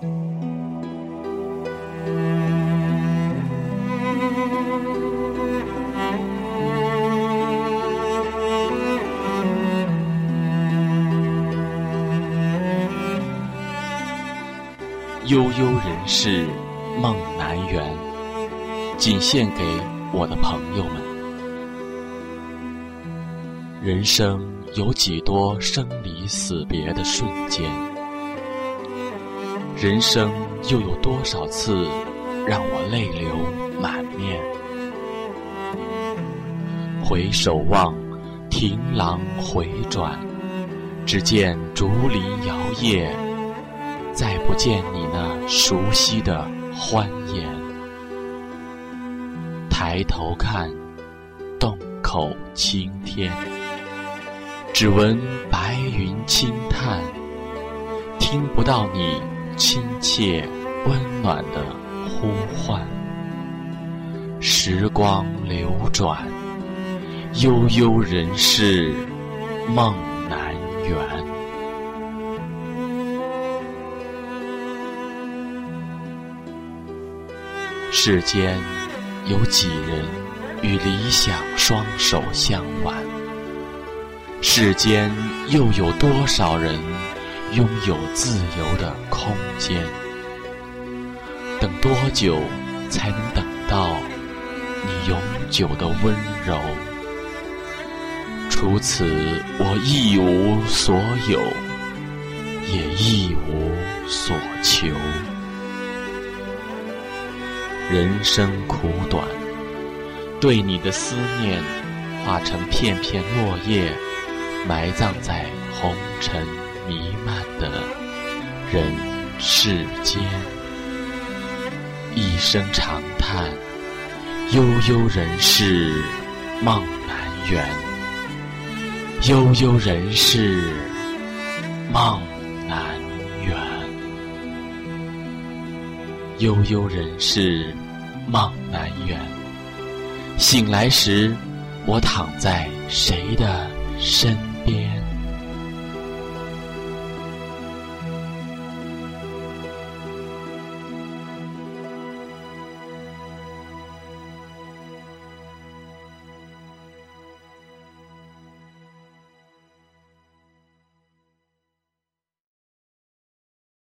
悠悠人世梦难圆仅献给我的朋友们。人生有几多生离死别的瞬间？人生又有多少次让我泪流满面？回首望，亭廊回转，只见竹林摇曳，再不见你那熟悉的欢颜。抬头看，洞口青天，只闻白云轻叹，听不到你。亲切温暖的呼唤，时光流转，悠悠人世梦难圆。世间有几人与理想双手相挽？世间又有多少人？拥有自由的空间，等多久才能等到你永久的温柔？除此，我一无所有，也一无所求。人生苦短，对你的思念化成片片落叶，埋葬在红尘。弥漫的人世间，一声长叹，悠悠人世梦难圆，悠悠人世梦难圆，悠悠人世梦难圆。醒来时，我躺在谁的身边？